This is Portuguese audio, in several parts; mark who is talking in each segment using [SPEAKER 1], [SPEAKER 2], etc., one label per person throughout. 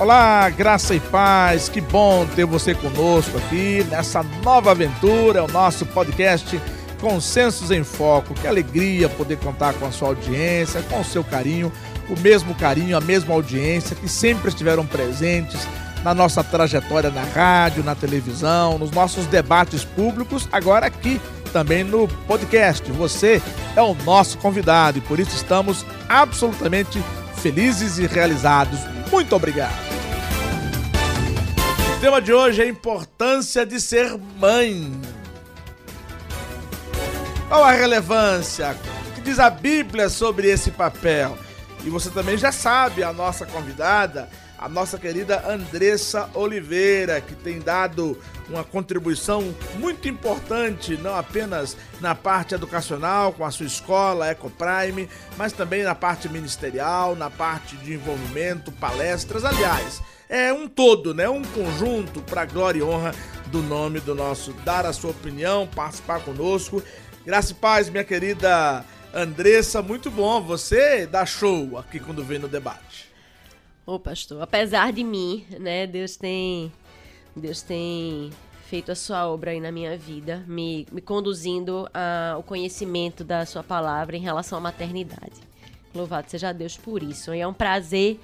[SPEAKER 1] Olá, graça e paz, que bom ter você conosco aqui nessa nova aventura, o nosso podcast Consensos em Foco. Que alegria poder contar com a sua audiência, com o seu carinho, o mesmo carinho, a mesma audiência que sempre estiveram presentes na nossa trajetória na rádio, na televisão, nos nossos debates públicos, agora aqui também no podcast. Você é o nosso convidado e por isso estamos absolutamente felizes e realizados. Muito obrigado. O tema de hoje é a importância de ser mãe. Qual a relevância? O que diz a Bíblia sobre esse papel? E você também já sabe, a nossa convidada, a nossa querida Andressa Oliveira, que tem dado uma contribuição muito importante, não apenas na parte educacional, com a sua escola Ecoprime, mas também na parte ministerial, na parte de envolvimento, palestras, aliás, é um todo, né? Um conjunto para glória e honra do nome do nosso dar a sua opinião, participar conosco. Graça e paz, minha querida Andressa, muito bom. Você dá show aqui quando vem no debate.
[SPEAKER 2] Ô, pastor, apesar de mim, né, Deus tem Deus tem feito a sua obra aí na minha vida, me, me conduzindo ao conhecimento da sua palavra em relação à maternidade. Louvado seja Deus por isso. E é um prazer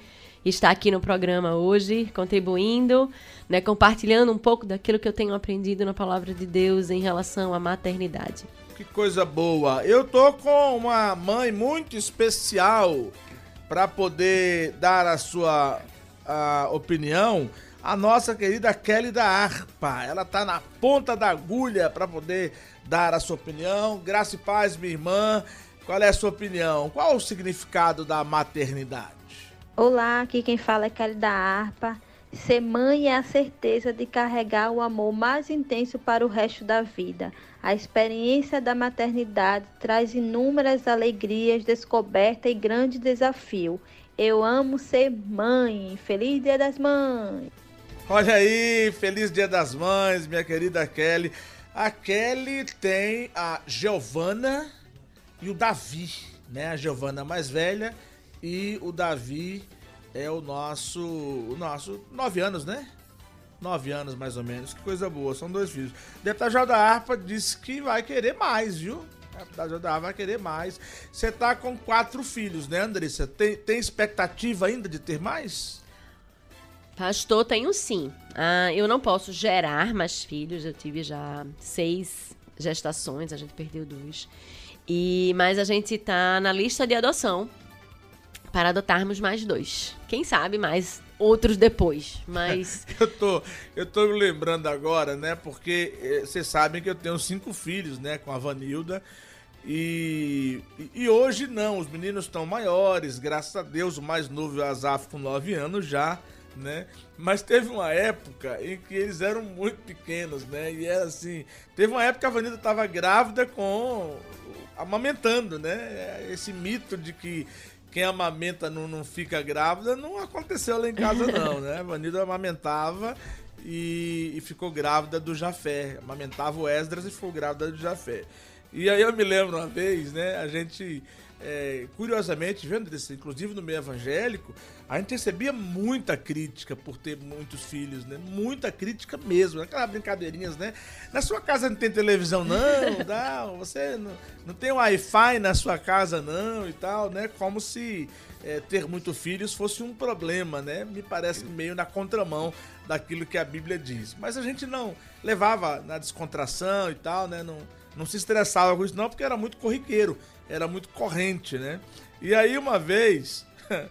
[SPEAKER 2] estar aqui no programa hoje, contribuindo, né, compartilhando um pouco daquilo que eu tenho aprendido na palavra de Deus em relação à maternidade.
[SPEAKER 1] Que coisa boa. Eu tô com uma mãe muito especial para poder dar a sua a opinião, a nossa querida Kelly da Arpa. Ela tá na ponta da agulha para poder dar a sua opinião. Graça e paz, minha irmã. Qual é a sua opinião? Qual o significado da maternidade?
[SPEAKER 3] Olá, aqui quem fala é Kelly da Arpa. Ser mãe é a certeza de carregar o amor mais intenso para o resto da vida. A experiência da maternidade traz inúmeras alegrias, descoberta e grande desafio. Eu amo ser mãe. Feliz Dia das Mães!
[SPEAKER 1] Olha aí, feliz Dia das Mães, minha querida Kelly. A Kelly tem a Giovana e o Davi, né? A Giovana mais velha e o Davi é o nosso, o nosso nove anos, né? Nove anos mais ou menos, que coisa boa, são dois filhos. Deputado da Arpa disse que vai querer mais, viu? Deputado da Arpa vai querer mais. Você tá com quatro filhos, né, Andressa? Tem, tem expectativa ainda de ter mais?
[SPEAKER 2] Pastor, tenho sim. Ah, eu não posso gerar mais filhos, eu tive já seis gestações, a gente perdeu dois. E, mas a gente tá na lista de adoção para adotarmos mais dois. Quem sabe mais outros depois, mas...
[SPEAKER 1] eu, tô, eu tô me lembrando agora, né, porque eh, vocês sabem que eu tenho cinco filhos, né, com a Vanilda, e, e hoje não, os meninos estão maiores, graças a Deus, o mais novo é o Azaf com nove anos já, né? Mas teve uma época em que eles eram muito pequenos, né? E era assim, teve uma época que a Vanilda estava grávida com amamentando, né? Esse mito de que quem amamenta não, não fica grávida, não aconteceu lá em casa, não, né? Vanilda amamentava e, e, ficou grávida do Jafé. Amamentava o Esdras e ficou grávida do Jafé. E aí eu me lembro uma vez, né? A gente, é, curiosamente, vendo isso, inclusive no meio evangélico, a gente recebia muita crítica por ter muitos filhos, né? Muita crítica mesmo. Aquelas brincadeirinhas, né? Na sua casa não tem televisão, não, não você não, não tem Wi-Fi na sua casa, não, e tal, né? Como se é, ter muitos filhos fosse um problema, né? Me parece meio na contramão daquilo que a Bíblia diz. Mas a gente não levava na descontração e tal, né? Não, não se estressava com isso, não, porque era muito corriqueiro, era muito corrente, né? E aí, uma vez,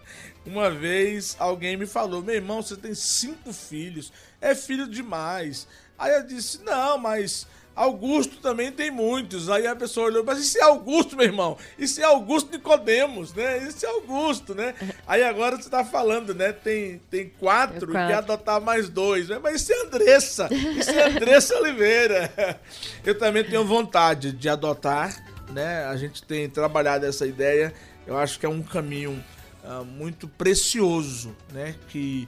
[SPEAKER 1] Uma vez alguém me falou: meu irmão, você tem cinco filhos, é filho demais. Aí eu disse: não, mas Augusto também tem muitos. Aí a pessoa olhou, mas isso é Augusto, meu irmão. Isso é Augusto Nicodemos, né? Isso é Augusto, né? Aí agora você tá falando, né? Tem, tem quatro, quatro. e adotar mais dois. Né? Mas isso é Andressa. Isso é Andressa Oliveira. Eu também tenho vontade de adotar, né? A gente tem trabalhado essa ideia. Eu acho que é um caminho uh, muito precioso, né? Que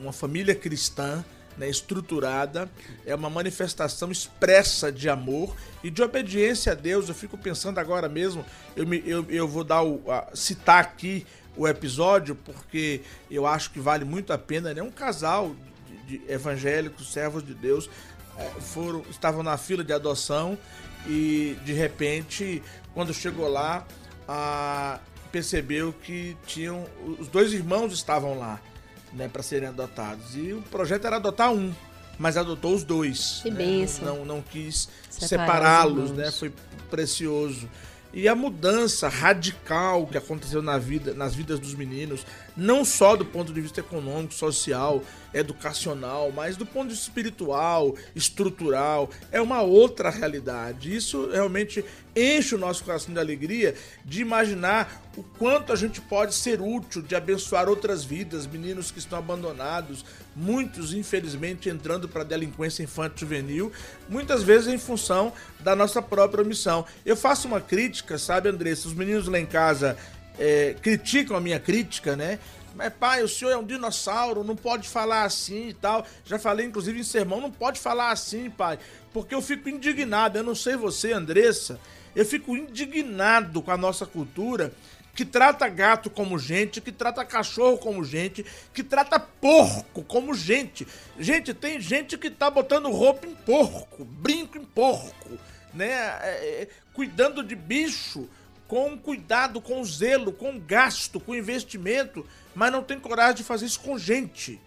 [SPEAKER 1] uma família cristã né, estruturada, é uma manifestação expressa de amor e de obediência a Deus. Eu fico pensando agora mesmo, eu, me, eu, eu vou dar o, a, citar aqui o episódio porque eu acho que vale muito a pena. Né? Um casal de, de evangélicos, servos de Deus, é, foram estavam na fila de adoção e de repente, quando chegou lá, a, percebeu que tinham os dois irmãos estavam lá né, para serem adotados. E o projeto era adotar um, mas adotou os dois.
[SPEAKER 2] Que
[SPEAKER 1] né?
[SPEAKER 2] benção.
[SPEAKER 1] Não, não, não quis separá-los, né? Foi precioso. E a mudança radical que aconteceu na vida, nas vidas dos meninos, não só do ponto de vista econômico, social, educacional, mas do ponto de vista espiritual, estrutural, é uma outra realidade. Isso realmente enche o nosso coração de alegria de imaginar o quanto a gente pode ser útil, de abençoar outras vidas, meninos que estão abandonados, muitos infelizmente entrando para a delinquência infantil juvenil, muitas vezes em função da nossa própria omissão. Eu faço uma crítica, sabe, Andressa? Os meninos lá em casa é, criticam a minha crítica, né? Mas pai, o senhor é um dinossauro, não pode falar assim e tal. Já falei, inclusive, em sermão, não pode falar assim, pai. Porque eu fico indignado. Eu não sei você, Andressa. Eu fico indignado com a nossa cultura que trata gato como gente, que trata cachorro como gente, que trata porco como gente. Gente, tem gente que tá botando roupa em porco, brinco em porco, né? É, é, cuidando de bicho com cuidado, com zelo, com gasto, com investimento, mas não tem coragem de fazer isso com gente.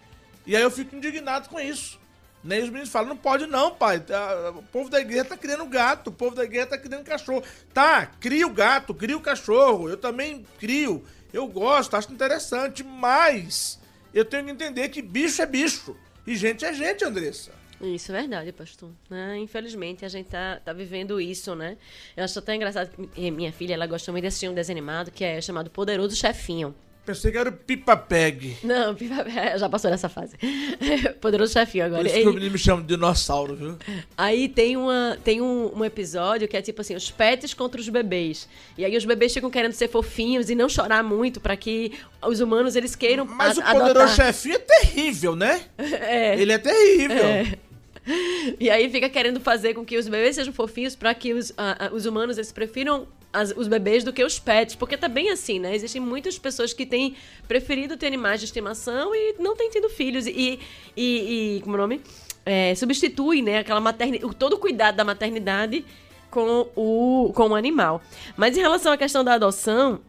[SPEAKER 1] E aí eu fico indignado com isso. Nem os meninos falam, não pode não, pai. Tá, o povo da igreja tá criando gato, o povo da igreja tá criando cachorro. Tá, cria o gato, cria o cachorro. Eu também crio. Eu gosto, acho interessante, mas eu tenho que entender que bicho é bicho. E gente é gente, Andressa.
[SPEAKER 2] Isso é verdade, pastor. É, infelizmente, a gente tá, tá vivendo isso, né? Eu acho até engraçado que minha filha, ela gosta muito de assistir um desenho animado que é chamado Poderoso Chefinho.
[SPEAKER 1] Pensei que era o Pipa Peg.
[SPEAKER 2] Não, Pipa Peg, já passou dessa fase. Poderoso Chefinho agora.
[SPEAKER 1] Por isso que o menino me chama de dinossauro, viu?
[SPEAKER 2] Aí tem, uma, tem um, um episódio que é tipo assim, os pets contra os bebês. E aí os bebês ficam querendo ser fofinhos e não chorar muito para que os humanos eles queiram
[SPEAKER 1] Mas o Poderoso Chefinho é terrível, né?
[SPEAKER 2] É.
[SPEAKER 1] Ele é terrível. É.
[SPEAKER 2] E aí fica querendo fazer com que os bebês sejam fofinhos para que os, uh, os humanos eles prefiram as, os bebês do que os pets. Porque tá bem assim, né? Existem muitas pessoas que têm preferido ter animais de estimação e não têm tido filhos. E, e, e como é o nome? É, substitui, né? Aquela maternidade, todo o cuidado da maternidade com o, com o animal. Mas em relação à questão da adoção,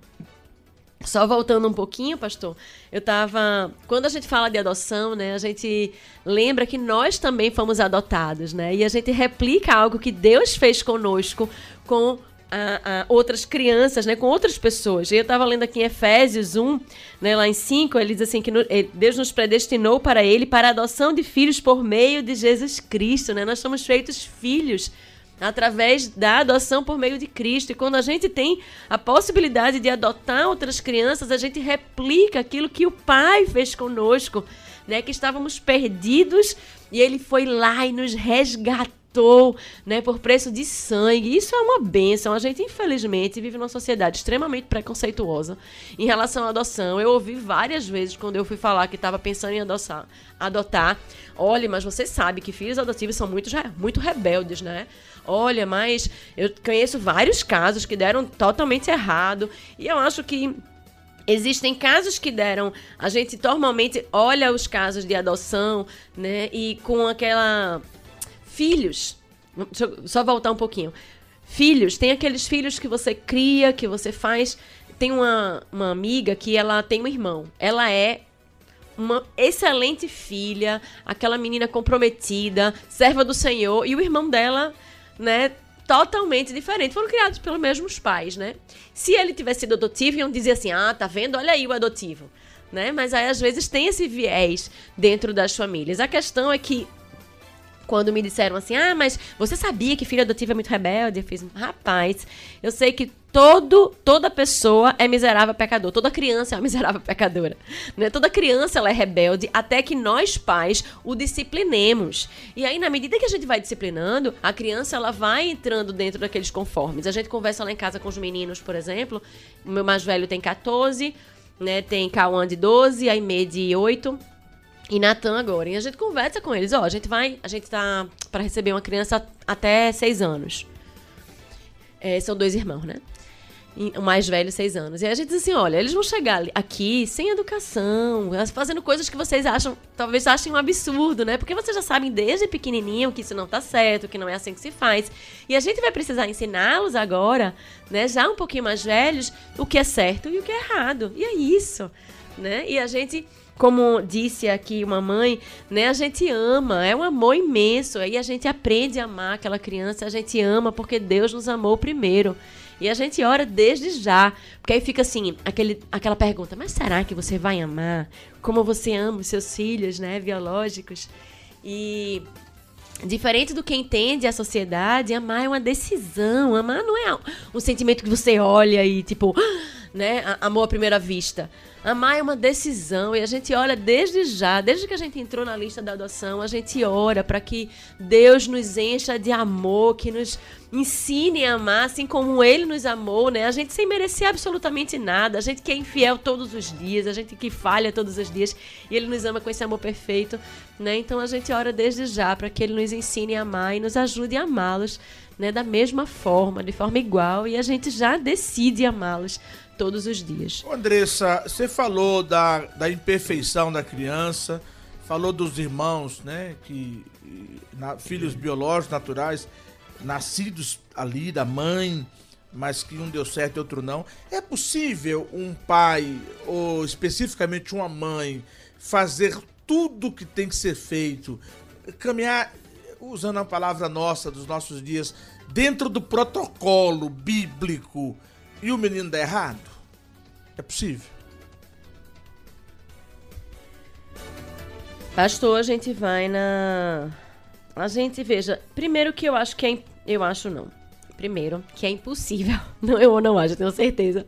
[SPEAKER 2] só voltando um pouquinho, pastor, eu tava. Quando a gente fala de adoção, né, a gente lembra que nós também fomos adotados, né? E a gente replica algo que Deus fez conosco com a, a outras crianças, né, com outras pessoas. E eu estava lendo aqui em Efésios 1, né, lá em 5, ele diz assim que no, Deus nos predestinou para ele para a adoção de filhos por meio de Jesus Cristo, né? Nós somos feitos filhos através da adoção por meio de Cristo. E quando a gente tem a possibilidade de adotar outras crianças, a gente replica aquilo que o Pai fez conosco, né? Que estávamos perdidos e ele foi lá e nos resgatou, né, por preço de sangue. Isso é uma benção. A gente, infelizmente, vive numa sociedade extremamente preconceituosa em relação à adoção. Eu ouvi várias vezes quando eu fui falar que estava pensando em adoçar, adotar. Olha, mas você sabe que filhos adotivos são muito, muito rebeldes, né? Olha, mas eu conheço vários casos que deram totalmente errado. E eu acho que Existem casos que deram. A gente normalmente olha os casos de adoção, né? E com aquela. Filhos. Deixa eu só voltar um pouquinho. Filhos, tem aqueles filhos que você cria, que você faz. Tem uma, uma amiga que ela tem um irmão. Ela é uma excelente filha, aquela menina comprometida, serva do Senhor, e o irmão dela né, totalmente diferente. Foram criados pelos mesmos pais, né? Se ele tivesse sido adotivo, iam dizer assim: ah, tá vendo? Olha aí o adotivo. Né? Mas aí às vezes tem esse viés dentro das famílias. A questão é que quando me disseram assim: "Ah, mas você sabia que filho adotivo é muito rebelde?" Eu fiz: "Rapaz, eu sei que todo toda pessoa é miserável pecador, toda criança é uma miserável pecadora, né? Toda criança ela é rebelde até que nós pais o disciplinemos. E aí na medida que a gente vai disciplinando, a criança ela vai entrando dentro daqueles conformes. A gente conversa lá em casa com os meninos, por exemplo, o meu mais velho tem 14, né? Tem Cauã de 12, a Aimee de 8 e Natan agora. E a gente conversa com eles. Ó, a gente vai, a gente tá para receber uma criança até seis anos. É, são dois irmãos, né? o mais velho, seis anos. E a gente diz assim: olha, eles vão chegar aqui sem educação, fazendo coisas que vocês acham, talvez achem um absurdo, né? Porque vocês já sabem desde pequenininho que isso não tá certo, que não é assim que se faz. E a gente vai precisar ensiná-los agora, né, já um pouquinho mais velhos, o que é certo e o que é errado. E é isso, né? E a gente como disse aqui uma mãe, né, a gente ama, é um amor imenso. Aí a gente aprende a amar aquela criança, a gente ama porque Deus nos amou primeiro. E a gente ora desde já. Porque aí fica assim, aquele, aquela pergunta: mas será que você vai amar como você ama os seus filhos, né, biológicos? E diferente do que entende a sociedade, amar é uma decisão. Amar não é um sentimento que você olha e tipo, né, amor à primeira vista. Amar é uma decisão e a gente olha desde já, desde que a gente entrou na lista da adoção, a gente ora para que Deus nos encha de amor, que nos ensine a amar assim como ele nos amou, né? A gente sem merecer absolutamente nada, a gente que é infiel todos os dias, a gente que falha todos os dias e ele nos ama com esse amor perfeito, né? Então a gente ora desde já para que ele nos ensine a amar e nos ajude a amá-los, né, da mesma forma, de forma igual e a gente já decide amá-los todos os dias.
[SPEAKER 1] Andressa, você falou da, da imperfeição da criança, falou dos irmãos, né, que na, filhos biológicos, naturais, nascidos ali da mãe, mas que um deu certo e outro não. É possível um pai, ou especificamente uma mãe, fazer tudo que tem que ser feito, caminhar, usando a palavra nossa dos nossos dias, dentro do protocolo bíblico e o menino dá errado? É possível.
[SPEAKER 2] Pastor, a gente vai na. A gente veja. Primeiro que eu acho que é. Eu acho não. Primeiro, que é impossível. Não, eu não acho, tenho certeza.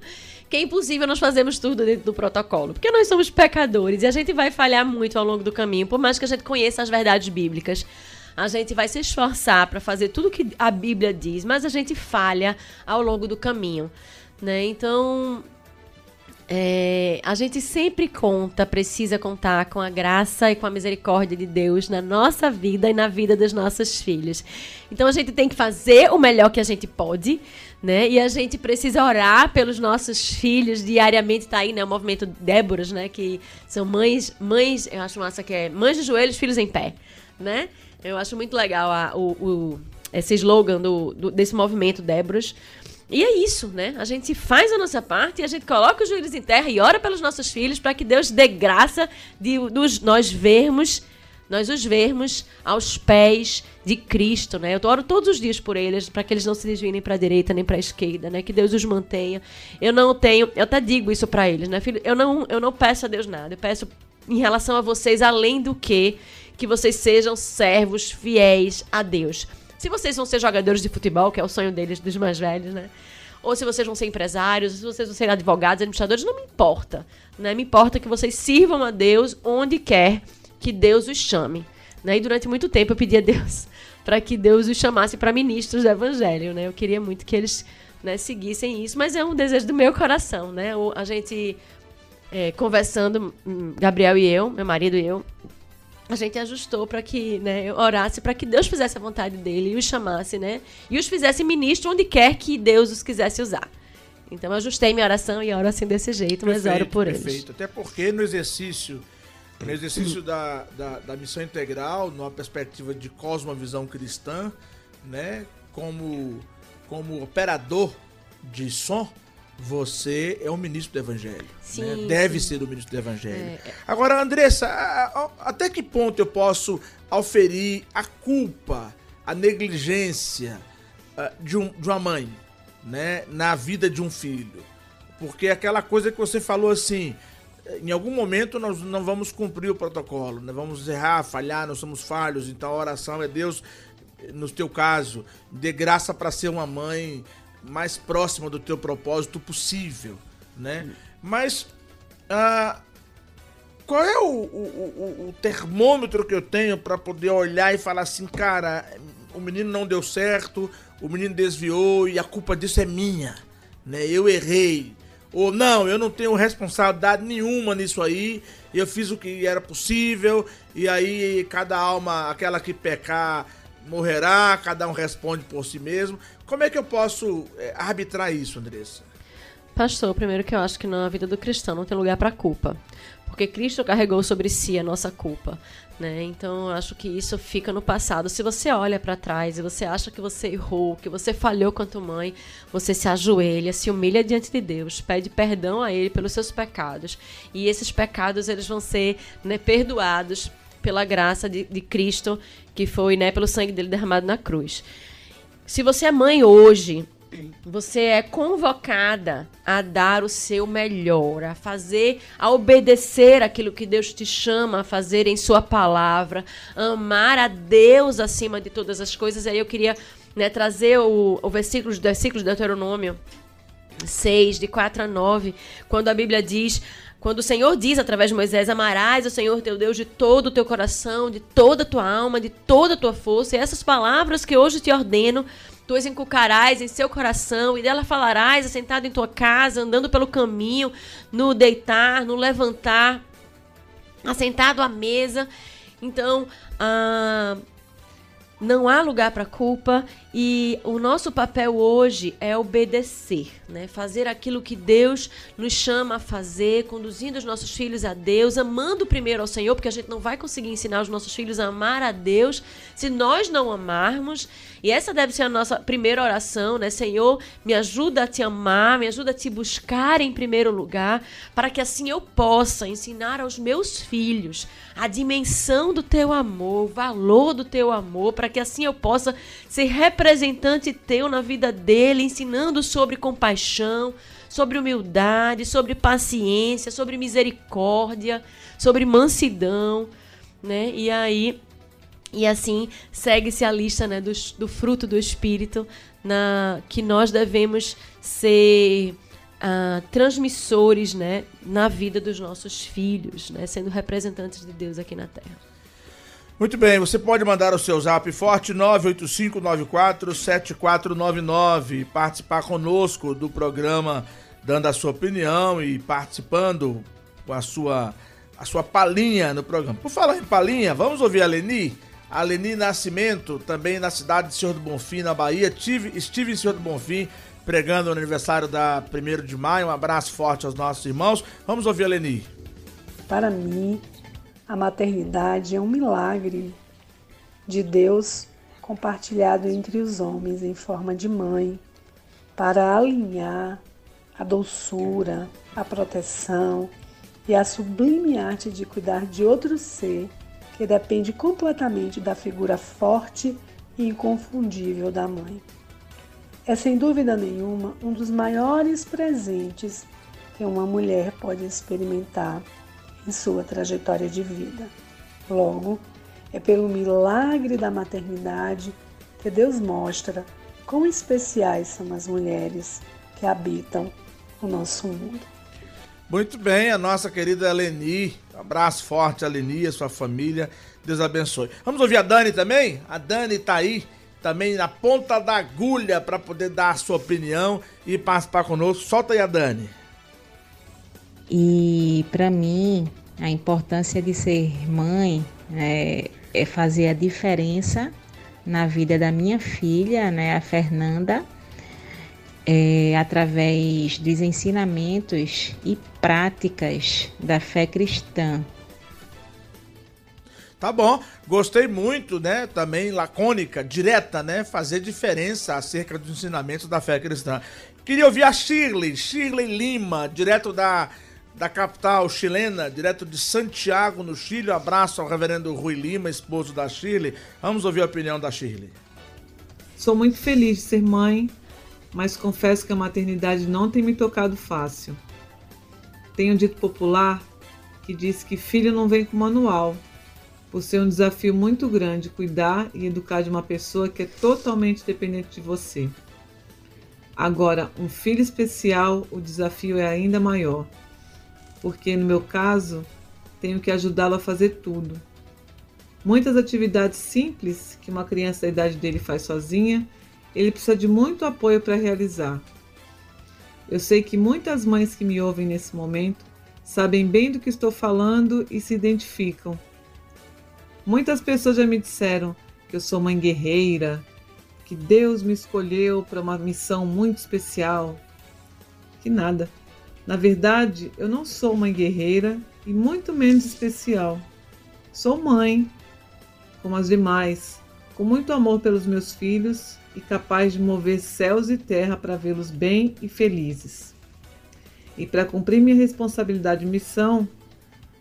[SPEAKER 2] Que é impossível nós fazermos tudo dentro do protocolo. Porque nós somos pecadores e a gente vai falhar muito ao longo do caminho, por mais que a gente conheça as verdades bíblicas. A gente vai se esforçar para fazer tudo que a Bíblia diz, mas a gente falha ao longo do caminho. Né? Então, é, a gente sempre conta, precisa contar com a graça e com a misericórdia de Deus na nossa vida e na vida dos nossos filhos. Então a gente tem que fazer o melhor que a gente pode, né? E a gente precisa orar pelos nossos filhos diariamente. Tá aí, né? O movimento Déboras, né? Que são mães, mães, eu acho massa que é mães de joelhos, filhos em pé, né? Eu acho muito legal a, o, o esse slogan do, do, desse movimento Déboras. E é isso, né? A gente faz a nossa parte e a gente coloca os joelhos em terra e ora pelos nossos filhos para que Deus dê graça de nos, nós vermos, nós os vermos aos pés de Cristo, né? Eu oro todos os dias por eles para que eles não se desviem para a direita nem para a esquerda, né? Que Deus os mantenha. Eu não tenho, eu até digo isso para eles, né, filho? Eu não, eu não peço a Deus nada. Eu peço em relação a vocês além do que que vocês sejam servos fiéis a Deus. Se vocês vão ser jogadores de futebol, que é o sonho deles, dos mais velhos, né? Ou se vocês vão ser empresários, se vocês vão ser advogados, administradores, não me importa. Né? Me importa que vocês sirvam a Deus onde quer que Deus os chame. Né? E durante muito tempo eu pedi a Deus para que Deus os chamasse para ministros do Evangelho. Né? Eu queria muito que eles né, seguissem isso, mas é um desejo do meu coração. Né? A gente é, conversando, hum, Gabriel e eu, meu marido e eu, a gente ajustou para que, né, orasse para que Deus fizesse a vontade dele e os chamasse, né? E os fizesse ministro onde quer que Deus os quisesse usar. Então eu ajustei minha oração e oro assim desse jeito, mas perfeito, oro por perfeito. eles. Perfeito.
[SPEAKER 1] Até porque no exercício, no exercício da, da, da, missão integral, numa perspectiva de cosmovisão cristã, né? Como, como operador de som, você é um ministro do evangelho. Sim, né? Deve sim. ser o ministro do evangelho. É, é. Agora, Andressa, até que ponto eu posso auferir a culpa, a negligência ah, de, um, de uma mãe né, na vida de um filho? Porque aquela coisa que você falou assim, em algum momento nós não vamos cumprir o protocolo, né? vamos errar, falhar, nós somos falhos, então a oração é Deus, no teu caso, dê graça para ser uma mãe mais próxima do teu propósito possível, né? Mas ah, qual é o, o, o, termômetro que eu tenho para poder olhar e falar assim, cara, o menino não deu certo, o menino desviou e a culpa disso é minha, né? Eu errei. Ou não, eu não tenho responsabilidade nenhuma nisso aí, eu fiz o que era possível, e aí cada alma, aquela que pecar, morrerá, cada um responde por si mesmo. Como é que eu posso é, arbitrar isso, Andressa?
[SPEAKER 2] Pastor, primeiro que eu acho que na vida do cristão não tem lugar para culpa. Porque Cristo carregou sobre si a nossa culpa. Né? Então, eu acho que isso fica no passado. Se você olha para trás e você acha que você errou, que você falhou quanto mãe, você se ajoelha, se humilha diante de Deus, pede perdão a Ele pelos seus pecados. E esses pecados eles vão ser né, perdoados pela graça de, de Cristo, que foi né, pelo sangue dele derramado na cruz. Se você é mãe hoje você é convocada a dar o seu melhor, a fazer, a obedecer aquilo que Deus te chama a fazer em Sua palavra, amar a Deus acima de todas as coisas. E aí eu queria né, trazer o, o versículo, os versículos do Deuteronômio 6, de 4 a 9, quando a Bíblia diz. Quando o Senhor diz através de Moisés: Amarás o Senhor teu Deus de todo o teu coração, de toda a tua alma, de toda a tua força, e essas palavras que hoje te ordeno tu as encucarás em seu coração, e dela falarás assentado em tua casa, andando pelo caminho, no deitar, no levantar, assentado à mesa. Então, ah, não há lugar para culpa e o nosso papel hoje é obedecer, né? Fazer aquilo que Deus nos chama a fazer, conduzindo os nossos filhos a Deus, amando primeiro ao Senhor, porque a gente não vai conseguir ensinar os nossos filhos a amar a Deus se nós não amarmos. E essa deve ser a nossa primeira oração, né? Senhor, me ajuda a te amar, me ajuda a te buscar em primeiro lugar, para que assim eu possa ensinar aos meus filhos a dimensão do teu amor, o valor do teu amor, para que assim eu possa ser representante teu na vida dele, ensinando sobre compaixão, sobre humildade, sobre paciência, sobre misericórdia, sobre mansidão, né? E aí e assim segue-se a lista né, do, do fruto do Espírito na que nós devemos ser uh, transmissores né, na vida dos nossos filhos, né, sendo representantes de Deus aqui na Terra.
[SPEAKER 1] Muito bem, você pode mandar o seu zap forte 985947499, participar conosco do programa, dando a sua opinião e participando com a sua, a sua palhinha no programa. Por falar em palhinha, vamos ouvir a Leni? A Leni Nascimento, também na cidade de Senhor do Bonfim, na Bahia. Tive, estive em Senhor do Bonfim pregando no aniversário da 1 de maio. Um abraço forte aos nossos irmãos. Vamos ouvir a Leni.
[SPEAKER 4] Para mim, a maternidade é um milagre de Deus compartilhado entre os homens em forma de mãe, para alinhar a doçura, a proteção e a sublime arte de cuidar de outro ser que depende completamente da figura forte e inconfundível da mãe. É sem dúvida nenhuma um dos maiores presentes que uma mulher pode experimentar em sua trajetória de vida. Logo, é pelo milagre da maternidade que Deus mostra quão especiais são as mulheres que habitam o nosso mundo.
[SPEAKER 1] Muito bem, a nossa querida Leni. Um abraço forte a Leni e a sua família. Deus abençoe. Vamos ouvir a Dani também? A Dani está aí também na ponta da agulha para poder dar a sua opinião e participar conosco. Solta aí a Dani.
[SPEAKER 5] E para mim, a importância de ser mãe é, é, fazer a diferença na vida da minha filha, né, a Fernanda, é, através dos ensinamentos e práticas da fé cristã.
[SPEAKER 1] Tá bom, gostei muito, né? Também lacônica, direta, né? Fazer diferença acerca dos ensinamentos da fé cristã. Queria ouvir a Shirley, Shirley Lima, direto da da capital chilena, direto de Santiago, no Chile. Um abraço ao reverendo Rui Lima, esposo da Shirley. Vamos ouvir a opinião da Shirley.
[SPEAKER 6] Sou muito feliz de ser mãe, mas confesso que a maternidade não tem me tocado fácil. Tem um dito popular que diz que filho não vem com manual, por ser um desafio muito grande cuidar e educar de uma pessoa que é totalmente dependente de você. Agora, um filho especial, o desafio é ainda maior porque no meu caso tenho que ajudá-lo a fazer tudo. Muitas atividades simples que uma criança da idade dele faz sozinha, ele precisa de muito apoio para realizar. Eu sei que muitas mães que me ouvem nesse momento sabem bem do que estou falando e se identificam. Muitas pessoas já me disseram que eu sou mãe guerreira, que Deus me escolheu para uma missão muito especial. Que nada. Na verdade, eu não sou mãe guerreira e muito menos especial. Sou mãe, como as demais, com muito amor pelos meus filhos e capaz de mover céus e terra para vê-los bem e felizes. E para cumprir minha responsabilidade e missão,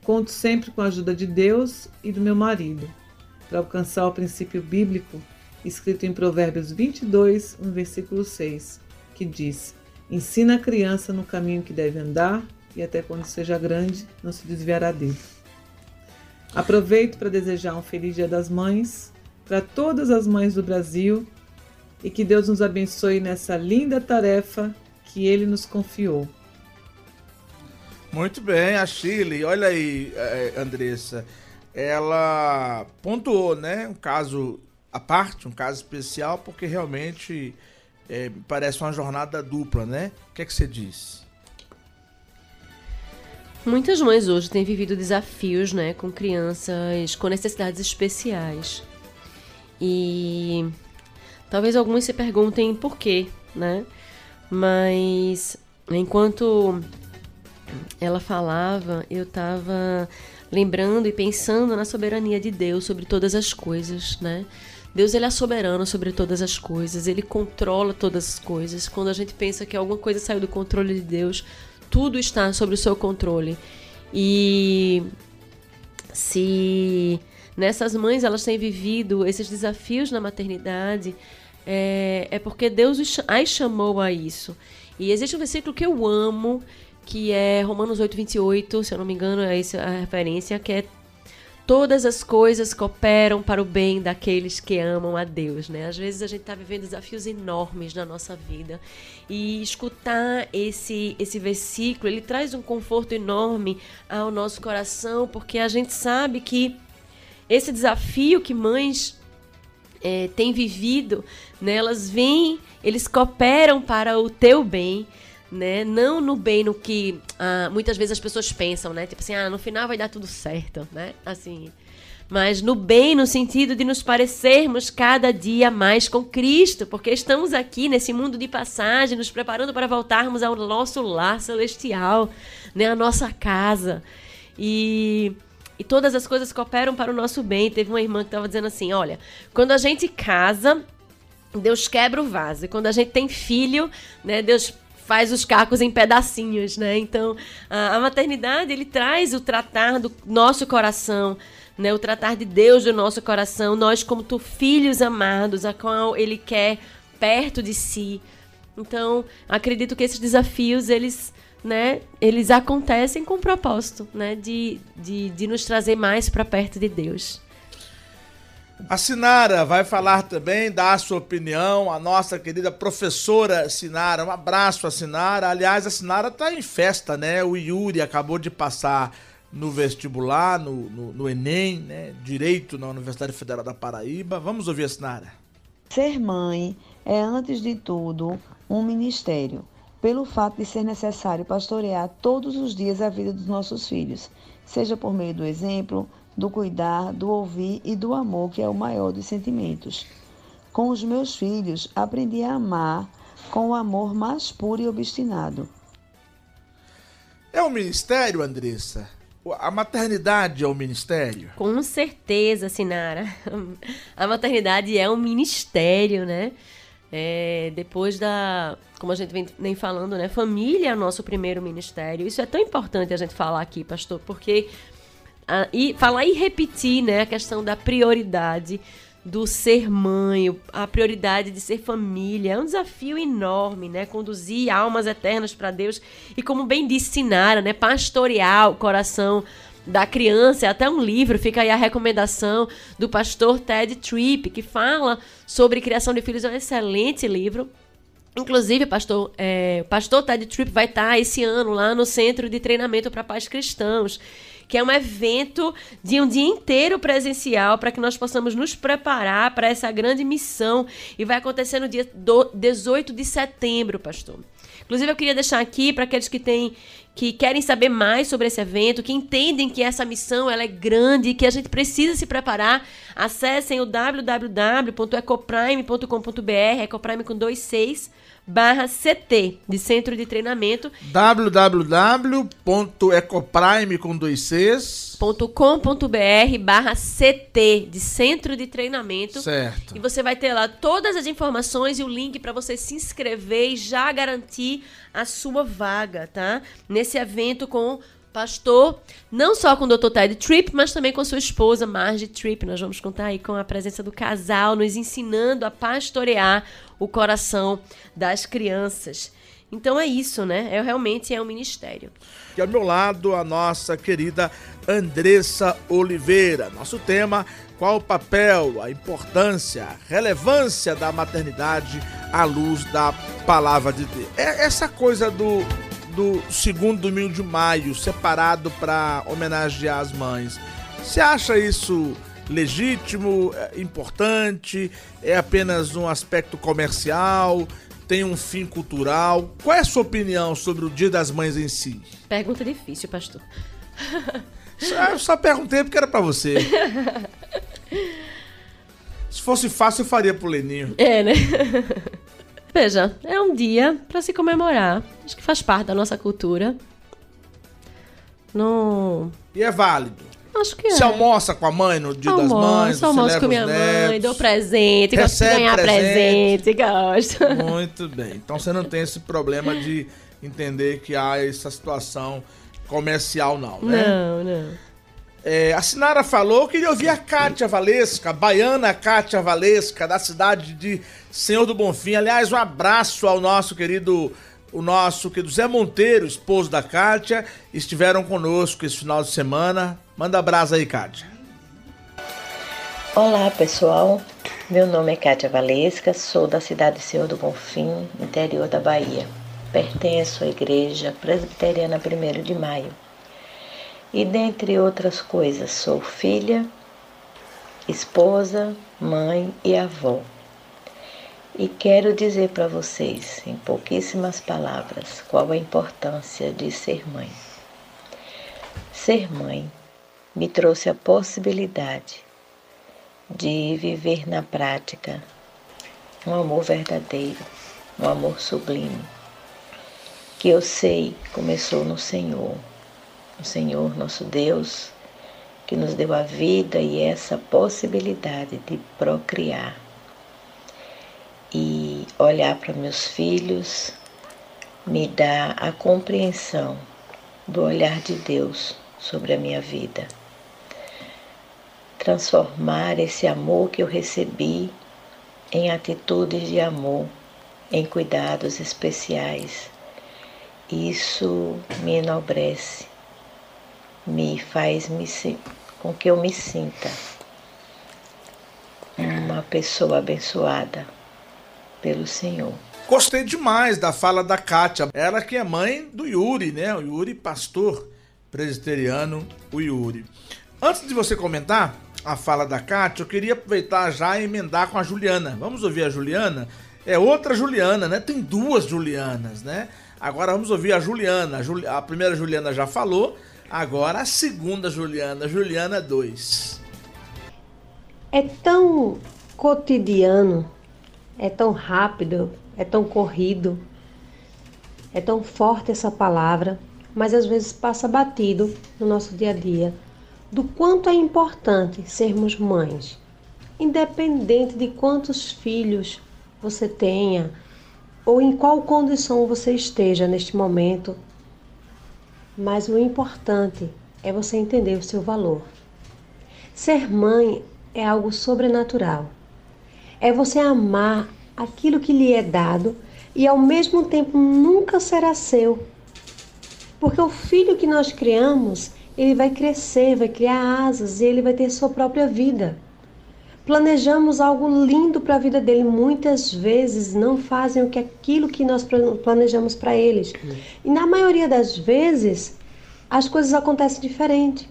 [SPEAKER 6] conto sempre com a ajuda de Deus e do meu marido, para alcançar o princípio bíblico escrito em Provérbios 22, no versículo 6, que diz: Ensina a criança no caminho que deve andar, e até quando seja grande, não se desviará dele. Aproveito para desejar um feliz Dia das Mães para todas as mães do Brasil e que Deus nos abençoe nessa linda tarefa que Ele nos confiou.
[SPEAKER 1] Muito bem, a Chile, olha aí, eh, Andressa, ela pontuou, né, um caso à parte, um caso especial, porque realmente é, parece uma jornada dupla, né? O que é que você diz?
[SPEAKER 2] Muitas mães hoje têm vivido desafios, né, com crianças com necessidades especiais. E talvez alguns se perguntem por quê, né? Mas enquanto ela falava, eu estava lembrando e pensando na soberania de Deus sobre todas as coisas, né? Deus ele é soberano sobre todas as coisas, ele controla todas as coisas. Quando a gente pensa que alguma coisa saiu do controle de Deus, tudo está sob o seu controle. E se nessas mães elas têm vivido esses desafios na maternidade, é, é porque Deus as chamou a isso. E existe um versículo que eu amo, que é Romanos 8, 28, se eu não me engano, é essa a referência, que é todas as coisas cooperam para o bem daqueles que amam a Deus, né? Às vezes a gente está vivendo desafios enormes na nossa vida e escutar esse esse versículo ele traz um conforto enorme ao nosso coração porque a gente sabe que esse desafio que mães é, têm vivido, né, elas vêm, eles cooperam para o teu bem né? Não no bem no que ah, muitas vezes as pessoas pensam, né? Tipo assim, ah, no final vai dar tudo certo, né? Assim, mas no bem no sentido de nos parecermos cada dia mais com Cristo, porque estamos aqui nesse mundo de passagem, nos preparando para voltarmos ao nosso lar celestial, né? A nossa casa. E e todas as coisas cooperam para o nosso bem. Teve uma irmã que estava dizendo assim: olha, quando a gente casa, Deus quebra o vaso. E quando a gente tem filho, né, Deus faz os cacos em pedacinhos, né? Então, a, maternidade ele traz o tratar do nosso coração, né? O tratar de Deus do nosso coração, nós como tu filhos amados, a qual ele quer perto de si. Então, acredito que esses desafios eles né, eles acontecem com o propósito, né, de, de, de nos trazer mais para perto de Deus.
[SPEAKER 1] A Sinara vai falar também, dar a sua opinião, a nossa querida professora Sinara. Um abraço a Sinara. Aliás, a Sinara está em festa, né? O Yuri acabou de passar no vestibular, no, no, no, Enem, né? Direito na Universidade Federal da Paraíba. Vamos ouvir a Sinara.
[SPEAKER 7] Ser mãe é, antes de tudo, um ministério, pelo fato de ser necessário pastorear todos os dias a vida dos nossos filhos, seja por meio do exemplo, do cuidar, do ouvir e do amor, que é o maior dos sentimentos. Com os meus filhos, aprendi a amar com o amor mais puro e obstinado.
[SPEAKER 1] É um ministério, Andressa? A maternidade é um ministério?
[SPEAKER 2] Com certeza, Sinara. A maternidade é um ministério, né? É, depois da, como a gente vem nem falando, né? Família é nosso primeiro ministério. Isso é tão importante a gente falar aqui, pastor, porque e falar e repetir, né, a questão da prioridade do ser mãe, a prioridade de ser família. É um desafio enorme, né? Conduzir almas eternas para Deus e, como bem disse Sinara, né? Pastorear o coração da criança. É até um livro, fica aí a recomendação do pastor Ted Tripp, que fala sobre criação de filhos. É um excelente livro. Inclusive, pastor, é, pastor Ted Tripp vai estar esse ano lá no Centro de Treinamento para Pais Cristãos que é um evento de um dia inteiro presencial para que nós possamos nos preparar para essa grande missão. E vai acontecer no dia 18 de setembro, pastor Inclusive, eu queria deixar aqui para aqueles que têm que querem saber mais sobre esse evento, que entendem que essa missão ela é grande, que a gente precisa se preparar, acessem o www.ecoprime.com.br, ecoprime com dois seis, barra CT, de Centro de Treinamento.
[SPEAKER 1] www.ecoprime com dois Cs.
[SPEAKER 2] .com.br barra CT, de Centro de Treinamento.
[SPEAKER 1] Certo.
[SPEAKER 2] E você vai ter lá todas as informações e o link para você se inscrever e já garantir a sua vaga, tá? Nesse evento com pastor, não só com o Dr. Ted Tripp, mas também com sua esposa Margie Tripp. Nós vamos contar aí com a presença do casal, nos ensinando a pastorear o coração das crianças. Então é isso, né? É realmente é um ministério.
[SPEAKER 1] E ao meu lado a nossa querida Andressa Oliveira. Nosso tema: qual o papel, a importância, a relevância da maternidade à luz da palavra de Deus. É essa coisa do do segundo domingo de maio, separado para homenagear as mães. Você acha isso legítimo, é importante? É apenas um aspecto comercial? Tem um fim cultural? Qual é a sua opinião sobre o Dia das Mães em si?
[SPEAKER 2] Pergunta difícil, pastor.
[SPEAKER 1] Eu só perguntei porque era para você. Se fosse fácil, eu faria pro Leninho.
[SPEAKER 2] É, né? Veja, é um dia para se comemorar. Acho que faz parte da nossa cultura. Não.
[SPEAKER 1] E é válido.
[SPEAKER 2] Acho que
[SPEAKER 1] Você
[SPEAKER 2] é.
[SPEAKER 1] almoça com a mãe no dia das mães?
[SPEAKER 2] almoço com minha
[SPEAKER 1] os
[SPEAKER 2] mãe,
[SPEAKER 1] netos?
[SPEAKER 2] dou presente, gosto de ganhar presente, gosto.
[SPEAKER 1] Muito bem. Então você não tem esse problema de entender que há essa situação comercial, não, né?
[SPEAKER 2] Não, não.
[SPEAKER 1] É, a Sinara falou que queria ouvir a Kátia Valesca, a baiana Kátia Valesca, da cidade de Senhor do Bonfim. Aliás, um abraço ao nosso querido, o nosso querido Zé Monteiro, esposo da Kátia. Estiveram conosco esse final de semana. Manda abraço aí, Kátia.
[SPEAKER 8] Olá pessoal, meu nome é Kátia Valesca, sou da cidade de Senhor do Bonfim, interior da Bahia. Pertenço à Igreja Presbiteriana 1 de Maio. E dentre outras coisas, sou filha, esposa, mãe e avó. E quero dizer para vocês, em pouquíssimas palavras, qual a importância de ser mãe. Ser mãe me trouxe a possibilidade de viver na prática um amor verdadeiro, um amor sublime, que eu sei começou no Senhor, o Senhor nosso Deus, que nos deu a vida e essa possibilidade de procriar e olhar para meus filhos me dá a compreensão do olhar de Deus sobre a minha vida. Transformar esse amor que eu recebi em atitudes de amor, em cuidados especiais. Isso me enobrece, me faz me, com que eu me sinta uma pessoa abençoada pelo Senhor.
[SPEAKER 1] Gostei demais da fala da Kátia. Ela que é mãe do Yuri, né? O Yuri, pastor presbiteriano, o Yuri. Antes de você comentar a fala da Kátia, eu queria aproveitar já e emendar com a Juliana. Vamos ouvir a Juliana? É outra Juliana, né? Tem duas Julianas, né? Agora vamos ouvir a Juliana. A, a primeira Juliana já falou, agora a segunda Juliana, Juliana 2.
[SPEAKER 9] É tão cotidiano, é tão rápido, é tão corrido, é tão forte essa palavra, mas às vezes passa batido no nosso dia a dia do quanto é importante sermos mães, independente de quantos filhos você tenha ou em qual condição você esteja neste momento. Mas o importante é você entender o seu valor. Ser mãe é algo sobrenatural. É você amar aquilo que lhe é dado e ao mesmo tempo nunca será seu. Porque o filho que nós criamos, ele vai crescer, vai criar asas e ele vai ter sua própria vida. Planejamos algo lindo para a vida dele, muitas vezes não fazem o que aquilo que nós planejamos para eles. E na maioria das vezes, as coisas acontecem diferente.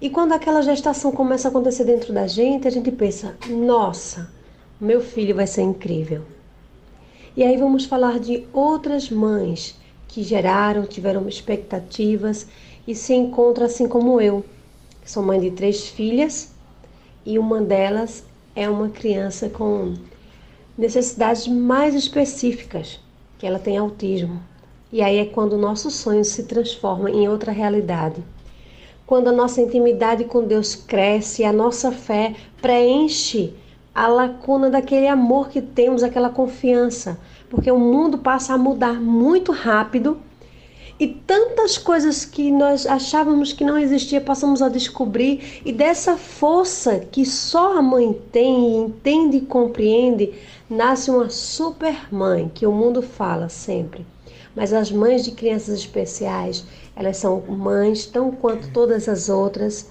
[SPEAKER 9] E quando aquela gestação começa a acontecer dentro da gente, a gente pensa: nossa, meu filho vai ser incrível. E aí vamos falar de outras mães que geraram, tiveram expectativas e se encontram assim como eu. Sou mãe de três filhas e uma delas é uma criança com necessidades mais específicas, que ela tem autismo. E aí é quando o nosso sonho se transforma em outra realidade. Quando a nossa intimidade com Deus cresce, a nossa fé preenche a lacuna daquele amor que temos, aquela confiança, porque o mundo passa a mudar muito rápido e tantas coisas que nós achávamos que não existia passamos a descobrir e dessa força que só a mãe tem, entende e compreende, nasce uma super mãe que o mundo fala sempre. Mas as mães de crianças especiais, elas são mães tão quanto todas as outras.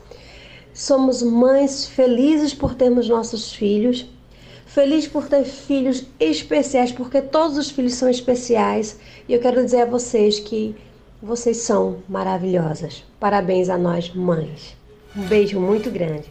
[SPEAKER 9] Somos mães felizes por termos nossos filhos, felizes por ter filhos especiais, porque todos os filhos são especiais. E eu quero dizer a vocês que vocês são maravilhosas. Parabéns a nós, mães. Um beijo muito grande.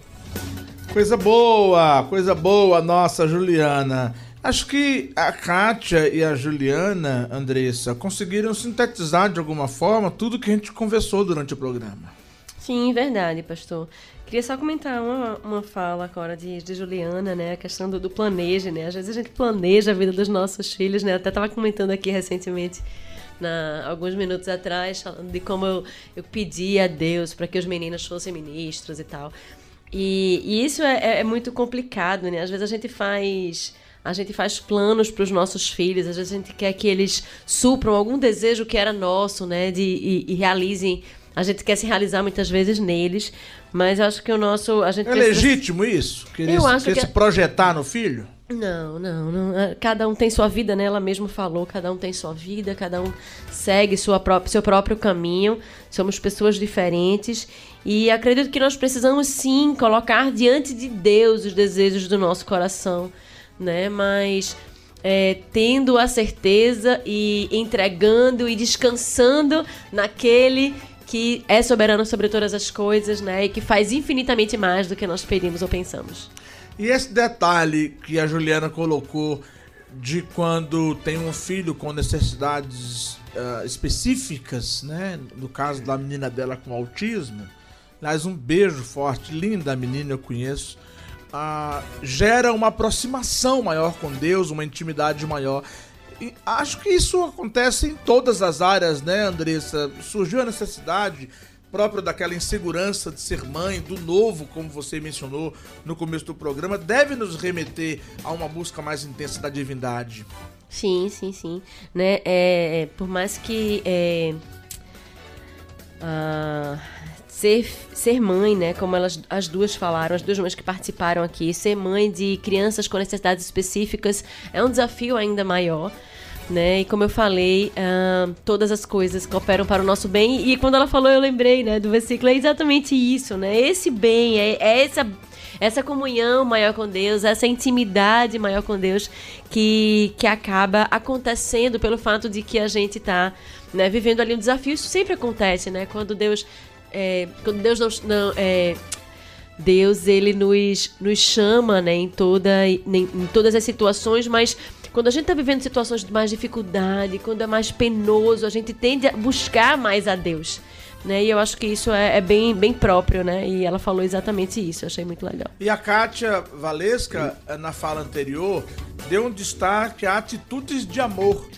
[SPEAKER 1] Coisa boa, coisa boa, nossa Juliana. Acho que a Kátia e a Juliana, Andressa, conseguiram sintetizar de alguma forma tudo que a gente conversou durante o programa.
[SPEAKER 2] Sim, verdade, pastor. Queria só comentar uma, uma fala agora de, de Juliana, né? A questão do, do planeja, né? Às vezes a gente planeja a vida dos nossos filhos, né? Eu até estava comentando aqui recentemente, na, alguns minutos atrás, falando de como eu, eu pedi a Deus para que os meninos fossem ministros e tal. E, e isso é, é, é muito complicado, né? Às vezes a gente faz a gente faz planos para os nossos filhos, às vezes a gente quer que eles supram algum desejo que era nosso, né, de, e, e realizem. A gente quer se realizar muitas vezes neles, mas acho que o nosso. A gente
[SPEAKER 1] é precisa... legítimo isso? Querer, Eu acho querer que... se projetar no filho?
[SPEAKER 2] Não, não, não. É, cada um tem sua vida, né? Ela mesma falou, cada um tem sua vida, cada um segue sua seu próprio caminho. Somos pessoas diferentes e acredito que nós precisamos sim colocar diante de Deus os desejos do nosso coração né? Mas é, tendo a certeza e entregando e descansando naquele que é soberano sobre todas as coisas, né? E que faz infinitamente mais do que nós pedimos ou pensamos.
[SPEAKER 1] E esse detalhe que a Juliana colocou de quando tem um filho com necessidades uh, específicas, né? No caso da menina dela com autismo. Aliás, um beijo forte, linda menina, eu conheço ah, gera uma aproximação maior com Deus, uma intimidade maior. E acho que isso acontece em todas as áreas, né, Andressa? Surgiu a necessidade própria daquela insegurança de ser mãe, do novo, como você mencionou no começo do programa, deve nos remeter a uma busca mais intensa da divindade.
[SPEAKER 2] Sim, sim, sim. Né? É, é por mais que. É, ah, ser, ser mãe, né? Como elas as duas falaram, as duas mães que participaram aqui, ser mãe de crianças com necessidades específicas é um desafio ainda maior. Né? E como eu falei, uh, todas as coisas cooperam para o nosso bem. E quando ela falou, eu lembrei, né, do versículo, é exatamente isso, né? Esse bem, é, é essa essa comunhão maior com Deus, essa intimidade maior com Deus que, que acaba acontecendo pelo fato de que a gente está né, vivendo ali um desafio. Isso sempre acontece, né? Quando Deus é, quando Deus não, não é, Deus ele nos, nos chama né, em, toda, em, em todas as situações, mas quando a gente está vivendo situações de mais dificuldade, quando é mais penoso, a gente tende a buscar mais a Deus. Né? E eu acho que isso é, é, bem, bem próprio, né? E ela falou exatamente isso, eu achei muito legal.
[SPEAKER 1] E a Kátia Valesca, na fala anterior, deu um destaque a atitudes de amor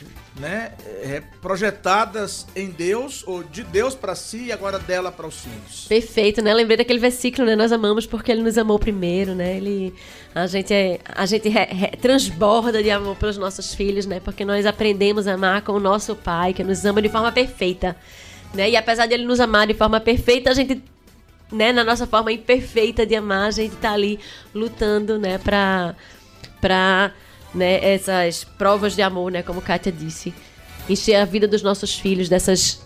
[SPEAKER 1] né, é, projetadas em Deus, ou de Deus para si e agora dela para os filhos.
[SPEAKER 2] Perfeito, né? Lembrei daquele versículo, né? Nós amamos porque ele nos amou primeiro, né? Ele, a gente, é, a gente re, re, transborda de amor pelos nossos filhos, né? Porque nós aprendemos a amar com o nosso Pai, que nos ama de forma perfeita, né? E apesar de ele nos amar de forma perfeita, a gente né, na nossa forma imperfeita de amar, a gente tá ali lutando, né, para para né, essas provas de amor, né, como Kátia disse. Encher a vida dos nossos filhos dessas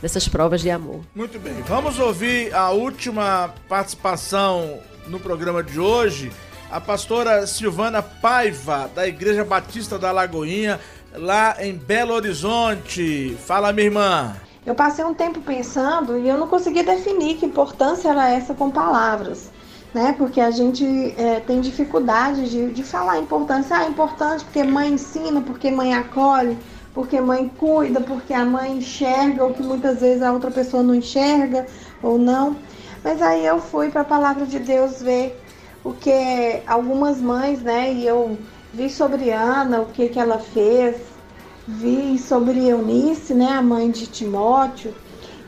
[SPEAKER 2] dessas provas de amor.
[SPEAKER 1] Muito bem. Vamos ouvir a última participação no programa de hoje. A pastora Silvana Paiva, da Igreja Batista da Lagoinha, lá em Belo Horizonte. Fala, minha irmã.
[SPEAKER 10] Eu passei um tempo pensando e eu não consegui definir que importância era essa com palavras.
[SPEAKER 4] Né? Porque a gente é, tem dificuldade de, de falar a importância. Ah, é importante porque mãe ensina, porque mãe acolhe, porque mãe cuida, porque a mãe enxerga o que muitas vezes a outra pessoa não enxerga ou não. Mas aí eu fui para a palavra de Deus ver o que algumas mães, né? E eu vi sobre Ana, o que, que ela fez, vi sobre Eunice, né? A mãe de Timóteo.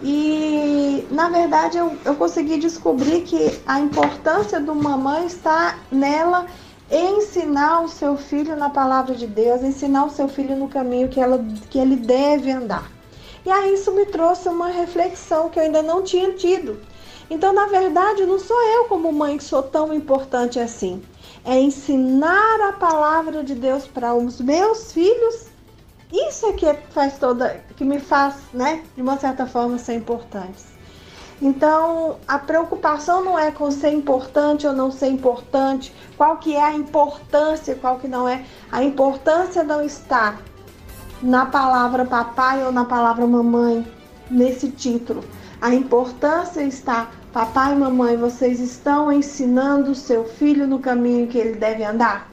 [SPEAKER 4] E na verdade eu, eu consegui descobrir que a importância de uma mãe está nela ensinar o seu filho na palavra de Deus, ensinar o seu filho no caminho que, ela, que ele deve andar. E aí isso me trouxe uma reflexão que eu ainda não tinha tido. Então, na verdade, não sou eu como mãe que sou tão importante assim. É ensinar a palavra de Deus para os meus filhos. Isso é que faz toda, que me faz, né, de uma certa forma ser importante. Então, a preocupação não é com ser importante ou não ser importante, qual que é a importância, qual que não é. A importância não está na palavra papai ou na palavra mamãe, nesse título. A importância está, papai e mamãe, vocês estão ensinando o seu filho no caminho que ele deve andar?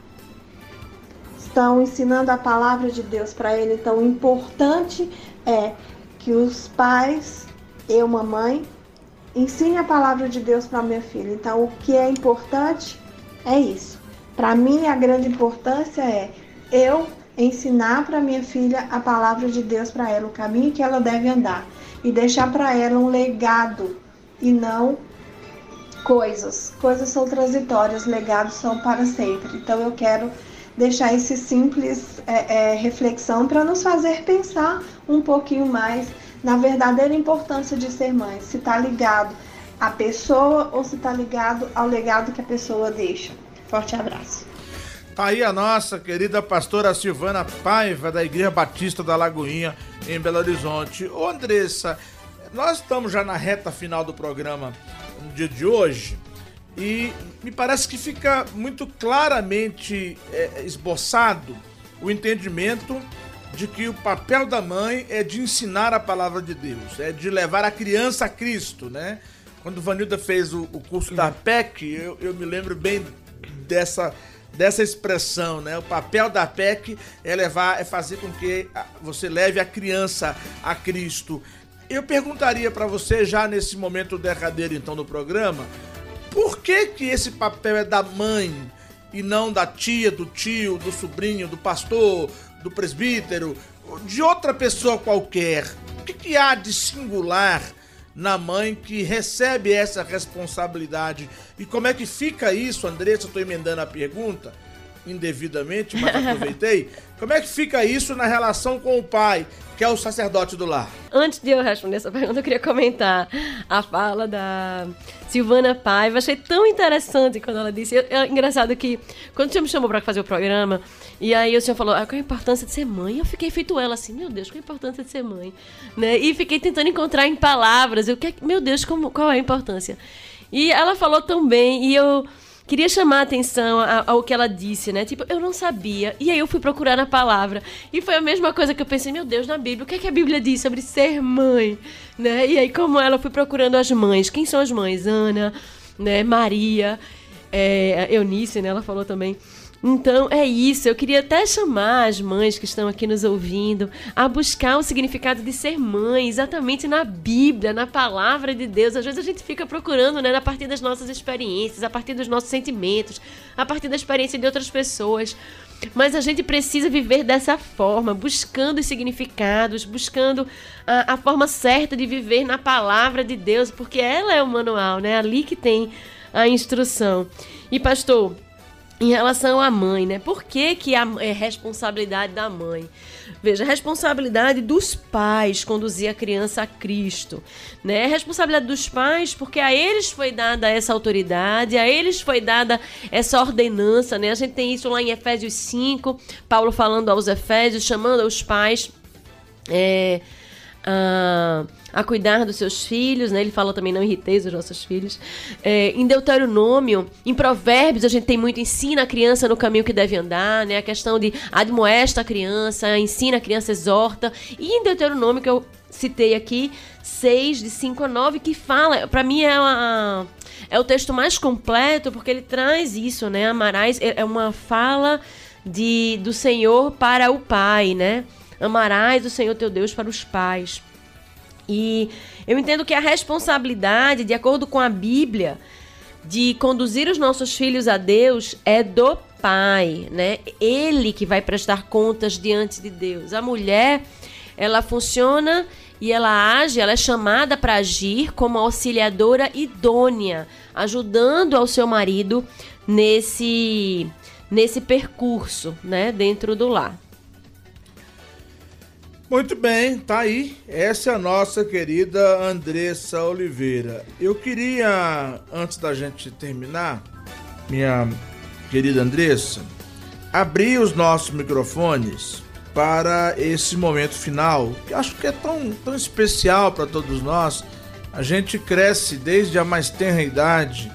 [SPEAKER 4] Estão ensinando a palavra de Deus para ele. Então, o importante é que os pais, eu, mamãe, ensine a palavra de Deus para minha filha. Então, o que é importante é isso. Para mim, a grande importância é eu ensinar para minha filha a palavra de Deus para ela, o caminho que ela deve andar e deixar para ela um legado e não coisas. Coisas são transitórias, legados são para sempre. Então eu quero deixar esse simples é, é, reflexão para nos fazer pensar um pouquinho mais na verdadeira importância de ser mãe. Se está ligado à pessoa ou se está ligado ao legado que a pessoa deixa. Forte abraço.
[SPEAKER 1] Tá aí a nossa querida pastora Silvana Paiva, da Igreja Batista da Lagoinha, em Belo Horizonte. Ô Andressa, nós estamos já na reta final do programa no dia de hoje e me parece que fica muito claramente é, esboçado o entendimento de que o papel da mãe é de ensinar a palavra de Deus, é de levar a criança a Cristo, né? Quando Vanilda fez o, o curso da PEC, eu, eu me lembro bem dessa dessa expressão, né? O papel da PEC é levar, é fazer com que você leve a criança a Cristo. Eu perguntaria para você já nesse momento derradeiro então do programa, por que que esse papel é da mãe e não da tia, do tio, do sobrinho, do pastor, do presbítero, de outra pessoa qualquer? O que, que há de singular na mãe que recebe essa responsabilidade. E como é que fica isso, Andressa? Estou emendando a pergunta indevidamente, mas aproveitei. Como é que fica isso na relação com o pai, que é o sacerdote do lar?
[SPEAKER 2] Antes de eu responder essa pergunta, eu queria comentar a fala da Silvana Paiva. Achei tão interessante quando ela disse. É engraçado que quando o senhor me chamou para fazer o programa, e aí o senhor falou, ah, qual a importância de ser mãe? Eu fiquei feito ela assim, meu Deus, qual a importância de ser mãe? Né? E fiquei tentando encontrar em palavras, eu, meu Deus, como, qual é a importância? E ela falou tão bem, e eu queria chamar a atenção ao que ela disse, né? Tipo, eu não sabia. E aí eu fui procurar na palavra. E foi a mesma coisa que eu pensei, meu Deus, na Bíblia, o que é que a Bíblia diz sobre ser mãe? Né? E aí, como ela, fui procurando as mães. Quem são as mães? Ana, né? Maria, é, Eunice, né? Ela falou também. Então é isso, eu queria até chamar as mães que estão aqui nos ouvindo a buscar o significado de ser mãe, exatamente na Bíblia, na palavra de Deus. Às vezes a gente fica procurando, né, a partir das nossas experiências, a partir dos nossos sentimentos, a partir da experiência de outras pessoas. Mas a gente precisa viver dessa forma, buscando os significados, buscando a, a forma certa de viver na palavra de Deus, porque ela é o manual, né? Ali que tem a instrução. E pastor, em relação à mãe, né? Por que, que a, é responsabilidade da mãe? Veja, responsabilidade dos pais conduzir a criança a Cristo, né? A responsabilidade dos pais porque a eles foi dada essa autoridade, a eles foi dada essa ordenança, né? A gente tem isso lá em Efésios 5, Paulo falando aos Efésios, chamando aos pais é, a a cuidar dos seus filhos, né? Ele fala também, não irriteis os nossos filhos. É, em Deuteronômio, em Provérbios, a gente tem muito ensina a criança no caminho que deve andar, né? A questão de admoesta a criança, ensina a criança, exorta. E em Deuteronômio, que eu citei aqui, 6, de 5 a 9, que fala, para mim é uma é o texto mais completo porque ele traz isso, né? Amarás é, é uma fala de do Senhor para o Pai, né? Amarás o Senhor teu Deus para os pais. E eu entendo que a responsabilidade, de acordo com a Bíblia, de conduzir os nossos filhos a Deus é do pai, né? Ele que vai prestar contas diante de Deus. A mulher, ela funciona e ela age, ela é chamada para agir como auxiliadora idônea, ajudando ao seu marido nesse nesse percurso, né, dentro do lar.
[SPEAKER 1] Muito bem, tá aí. Essa é a nossa querida Andressa Oliveira. Eu queria, antes da gente terminar, minha querida Andressa, abrir os nossos microfones para esse momento final, que acho que é tão, tão especial para todos nós. A gente cresce desde a mais tenra idade,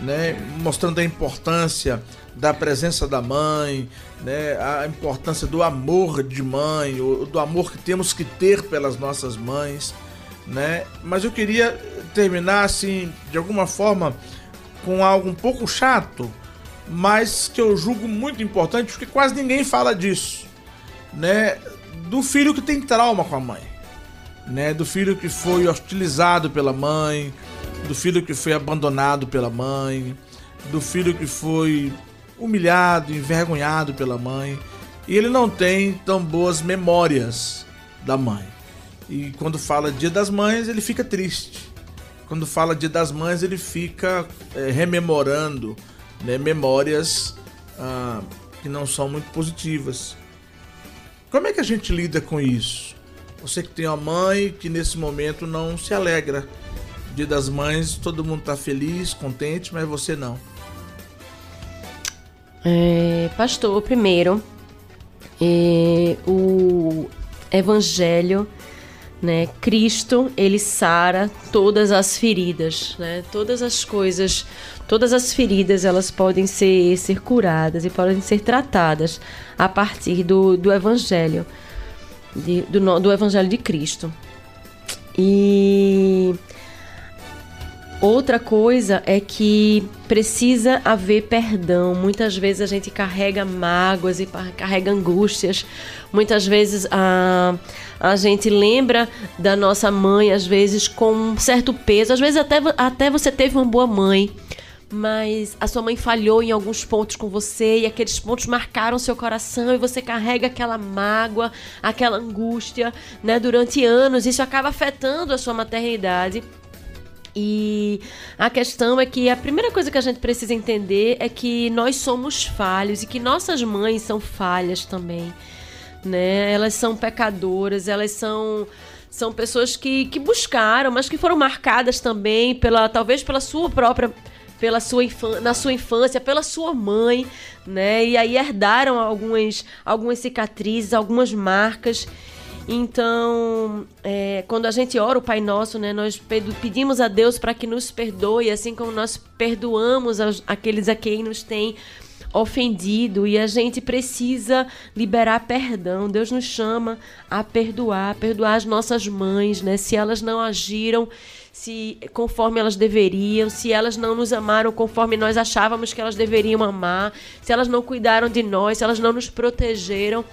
[SPEAKER 1] né, mostrando a importância da presença da mãe, né, a importância do amor de mãe, do amor que temos que ter pelas nossas mães, né? Mas eu queria terminar assim, de alguma forma, com algo um pouco chato, mas que eu julgo muito importante, porque quase ninguém fala disso, né? Do filho que tem trauma com a mãe, né? Do filho que foi hostilizado pela mãe, do filho que foi abandonado pela mãe, do filho que foi humilhado, envergonhado pela mãe, e ele não tem tão boas memórias da mãe. E quando fala Dia das Mães, ele fica triste. Quando fala Dia das Mães, ele fica é, rememorando né, memórias ah, que não são muito positivas. Como é que a gente lida com isso? Você que tem uma mãe que nesse momento não se alegra. Dia das Mães, todo mundo está feliz, contente, mas você não.
[SPEAKER 2] É, pastor, primeiro, é, o Evangelho, né? Cristo, ele sara todas as feridas, né? Todas as coisas, todas as feridas, elas podem ser, ser curadas e podem ser tratadas a partir do, do Evangelho, de, do, do Evangelho de Cristo. E Outra coisa é que precisa haver perdão. Muitas vezes a gente carrega mágoas e carrega angústias. Muitas vezes a, a gente lembra da nossa mãe, às vezes com um certo peso. Às vezes até, até você teve uma boa mãe, mas a sua mãe falhou em alguns pontos com você e aqueles pontos marcaram seu coração e você carrega aquela mágoa, aquela angústia, né, durante anos. Isso acaba afetando a sua maternidade. E a questão é que a primeira coisa que a gente precisa entender é que nós somos falhos e que nossas mães são falhas também, né? Elas são pecadoras, elas são são pessoas que, que buscaram, mas que foram marcadas também pela talvez pela sua própria pela sua na sua infância, pela sua mãe, né? E aí herdaram algumas algumas cicatrizes, algumas marcas. Então, é, quando a gente ora o Pai Nosso, né, nós pedimos a Deus para que nos perdoe, assim como nós perdoamos aos, aqueles a quem nos tem ofendido e a gente precisa liberar perdão. Deus nos chama a perdoar, perdoar as nossas mães, né? Se elas não agiram se conforme elas deveriam, se elas não nos amaram conforme nós achávamos que elas deveriam amar, se elas não cuidaram de nós, se elas não nos protegeram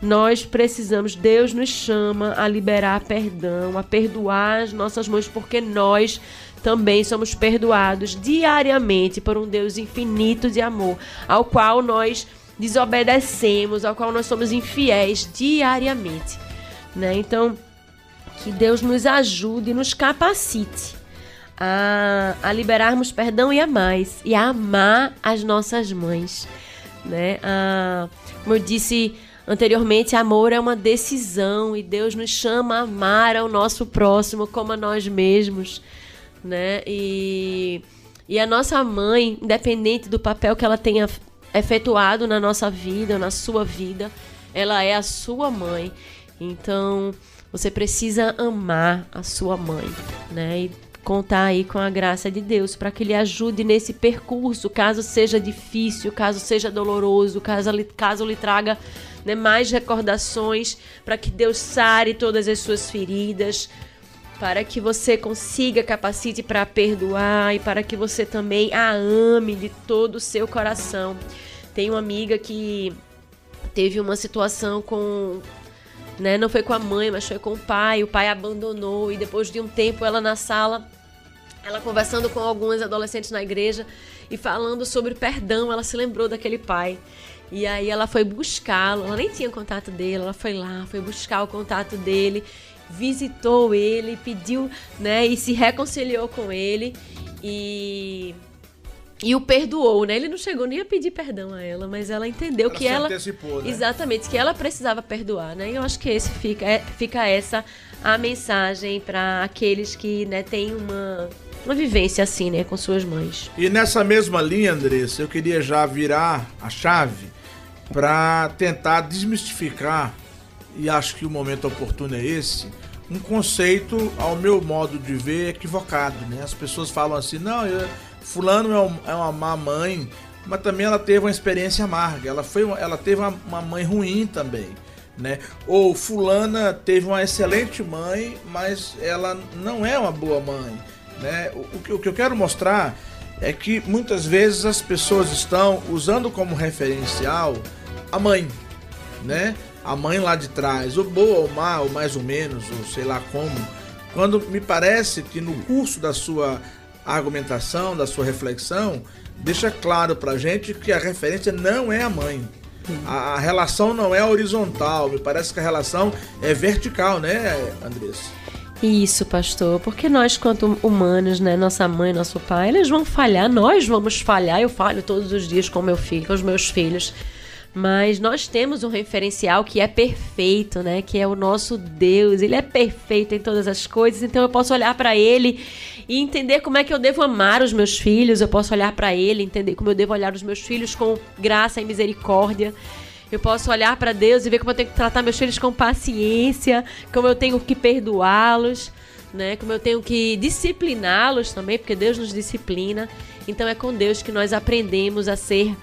[SPEAKER 2] nós precisamos, Deus nos chama a liberar perdão, a perdoar as nossas mães, porque nós também somos perdoados diariamente por um Deus infinito de amor, ao qual nós desobedecemos, ao qual nós somos infiéis diariamente. Né? Então, que Deus nos ajude nos capacite a, a liberarmos perdão e a mais, e a amar as nossas mães. Né? A, como eu disse Anteriormente, amor é uma decisão e Deus nos chama a amar ao nosso próximo como a nós mesmos, né? E, e a nossa mãe, independente do papel que ela tenha efetuado na nossa vida, na sua vida, ela é a sua mãe. Então, você precisa amar a sua mãe, né? E contar aí com a graça de Deus para que lhe ajude nesse percurso, caso seja difícil, caso seja doloroso, caso, caso lhe traga né, mais recordações, para que Deus sare todas as suas feridas. para que você consiga capacite para perdoar e para que você também a ame de todo o seu coração. Tem uma amiga que teve uma situação com né, não foi com a mãe, mas foi com o pai. O pai abandonou e depois de um tempo ela na sala, ela conversando com alguns adolescentes na igreja e falando sobre perdão, ela se lembrou daquele pai. E aí ela foi buscá-lo, ela nem tinha contato dele, ela foi lá, foi buscar o contato dele visitou ele, pediu, né, e se reconciliou com ele e e o perdoou, né? Ele não chegou nem a pedir perdão a ela, mas ela entendeu
[SPEAKER 1] Ela
[SPEAKER 2] que ela
[SPEAKER 1] antecipou, né?
[SPEAKER 2] exatamente que ela precisava perdoar, né? E eu acho que esse fica é, fica essa a mensagem para aqueles que, né, têm uma uma vivência assim, né, com suas mães.
[SPEAKER 1] E nessa mesma linha, Andressa, eu queria já virar a chave para tentar desmistificar, e acho que o momento oportuno é esse, um conceito, ao meu modo de ver, equivocado. Né? As pessoas falam assim, não, eu, fulano é, um- é uma má mãe, mas também ela teve uma experiência amarga, ela, foi, ela teve uma, uma mãe ruim também. Né? Ou fulana teve uma excelente mãe, mas ela não é uma boa mãe. Né? O, o que- o que eu quero mostrar é que muitas vezes as pessoas estão usando como referencial a mãe, né? A mãe lá de trás, ou boa ou má, ou mais ou menos, ou sei lá como. Quando me parece que no curso da sua argumentação, da sua reflexão, deixa claro pra gente que a referência não é a mãe. A, a relação não é horizontal, me parece que a relação é vertical, né, Andressa?
[SPEAKER 2] Isso, pastor, porque nós, quanto humanos, né, nossa mãe, nosso pai, eles vão falhar, nós vamos falhar. Eu falho todos os dias com meu filho, com os meus filhos. Mas nós temos um referencial que é perfeito, né? Que é o nosso Deus. Ele é perfeito em todas as coisas. Então eu posso olhar para ele e entender como é que eu devo amar os meus filhos. Eu posso olhar para ele, entender como eu devo olhar os meus filhos com graça e misericórdia. Eu posso olhar para Deus e ver como eu tenho que tratar meus filhos com paciência, como eu tenho que perdoá-los, né? Como eu tenho que discipliná-los também, porque Deus nos disciplina. Então é com Deus que nós aprendemos a ser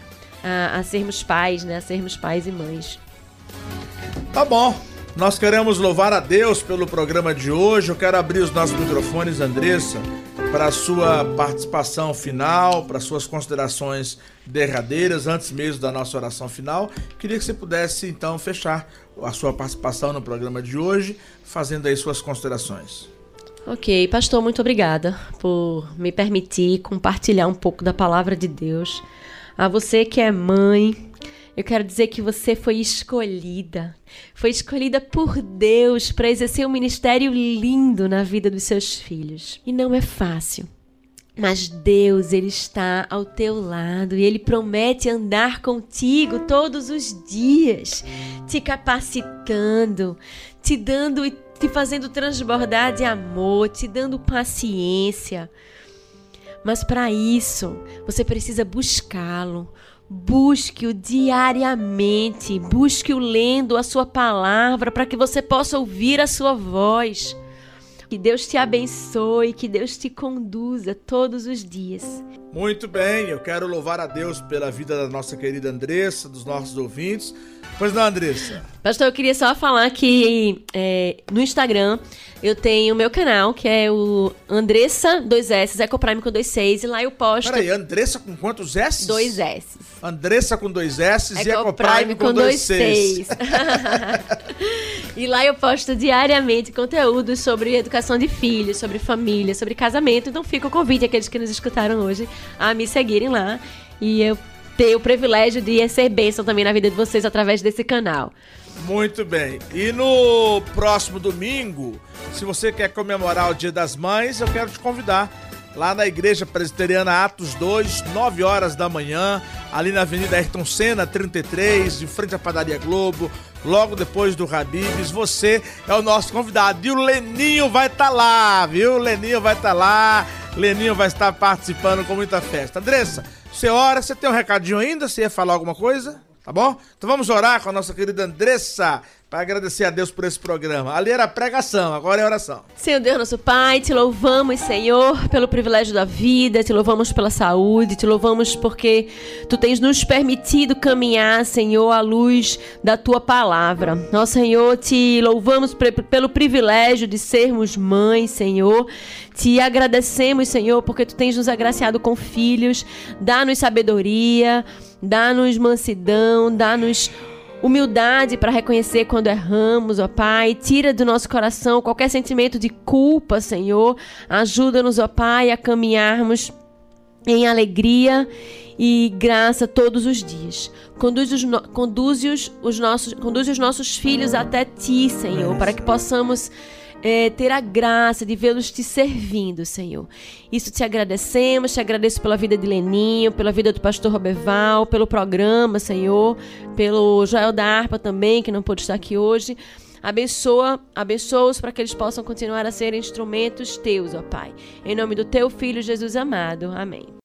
[SPEAKER 2] a, a sermos pais, né? A sermos pais e mães.
[SPEAKER 1] Tá bom. Nós queremos louvar a Deus pelo programa de hoje. Eu quero abrir os nossos microfones, Andressa, para a sua participação final, para suas considerações derradeiras, antes mesmo da nossa oração final. Queria que você pudesse, então, fechar a sua participação no programa de hoje, fazendo aí suas considerações.
[SPEAKER 2] Ok, pastor, muito obrigada por me permitir compartilhar um pouco da palavra de Deus. A você que é mãe, eu quero dizer que você foi escolhida. Foi escolhida por Deus para exercer um ministério lindo na vida dos seus filhos. E não é fácil. Mas Deus, Ele está ao teu lado e Ele promete andar contigo todos os dias, te capacitando, te dando e te fazendo transbordar de amor, te dando paciência. Mas para isso, você precisa buscá-lo. Busque-o diariamente, busque-o lendo a sua palavra para que você possa ouvir a sua voz. Que Deus te abençoe, que Deus te conduza todos os dias.
[SPEAKER 1] Muito bem, eu quero louvar a Deus pela vida da nossa querida Andressa, dos nossos ouvintes. Pois não, Andressa?
[SPEAKER 2] Pastor, eu queria só falar que é, no Instagram eu tenho o meu canal, que é o Andressa 2S, Ecoprime com 26, e lá eu posto.
[SPEAKER 1] Peraí, Andressa com quantos S?
[SPEAKER 2] Dois S.
[SPEAKER 1] Andressa com dois S e
[SPEAKER 2] Ecoprime
[SPEAKER 1] com, dois Cs.
[SPEAKER 2] e lá eu posto diariamente conteúdos sobre educação de filhos, sobre família, sobre casamento. Então fica o convite àqueles que nos escutaram hoje a me seguirem lá. E eu ter o privilégio de ser bênção também na vida de vocês através desse canal.
[SPEAKER 1] Muito bem. E no próximo domingo, se você quer comemorar o Dia das Mães, eu quero te convidar lá na Igreja Presbiteriana Atos 2, 9 horas da manhã, ali na Avenida Ayrton Senna, 33, em frente à Padaria Globo, logo depois do Habibs. Você é o nosso convidado. E o Leninho vai estar lá, viu? O Leninho vai estar lá. Leninho vai estar participando com muita festa. Andressa, você ora, você tem um recadinho ainda? Você ia falar alguma coisa? Tá bom? Então vamos orar com a nossa querida Andressa para agradecer a Deus por esse programa. Ali era pregação, agora é oração.
[SPEAKER 2] Senhor Deus, nosso Pai, te louvamos, Senhor, pelo privilégio da vida, te louvamos pela saúde, te louvamos porque tu tens nos permitido caminhar, Senhor, à luz da tua palavra. Nosso Senhor, te louvamos pelo privilégio de sermos mães, Senhor. Te agradecemos, Senhor, porque tu tens nos agraciado com filhos. Dá-nos sabedoria, dá-nos mansidão, dá-nos humildade para reconhecer quando erramos, ó Pai. Tira do nosso coração qualquer sentimento de culpa, Senhor. Ajuda-nos, ó Pai, a caminharmos em alegria e graça todos os dias. Conduz os, os, os nossos, conduz os nossos filhos até Ti, Senhor, para que possamos é, ter a graça de vê-los te servindo, Senhor. Isso te agradecemos, te agradeço pela vida de Leninho, pela vida do pastor Roberval, pelo programa, Senhor, pelo Joel da Arpa também, que não pôde estar aqui hoje. Abençoa, abençoa-os para que eles possam continuar a ser instrumentos teus, ó Pai. Em nome do teu filho Jesus amado. Amém.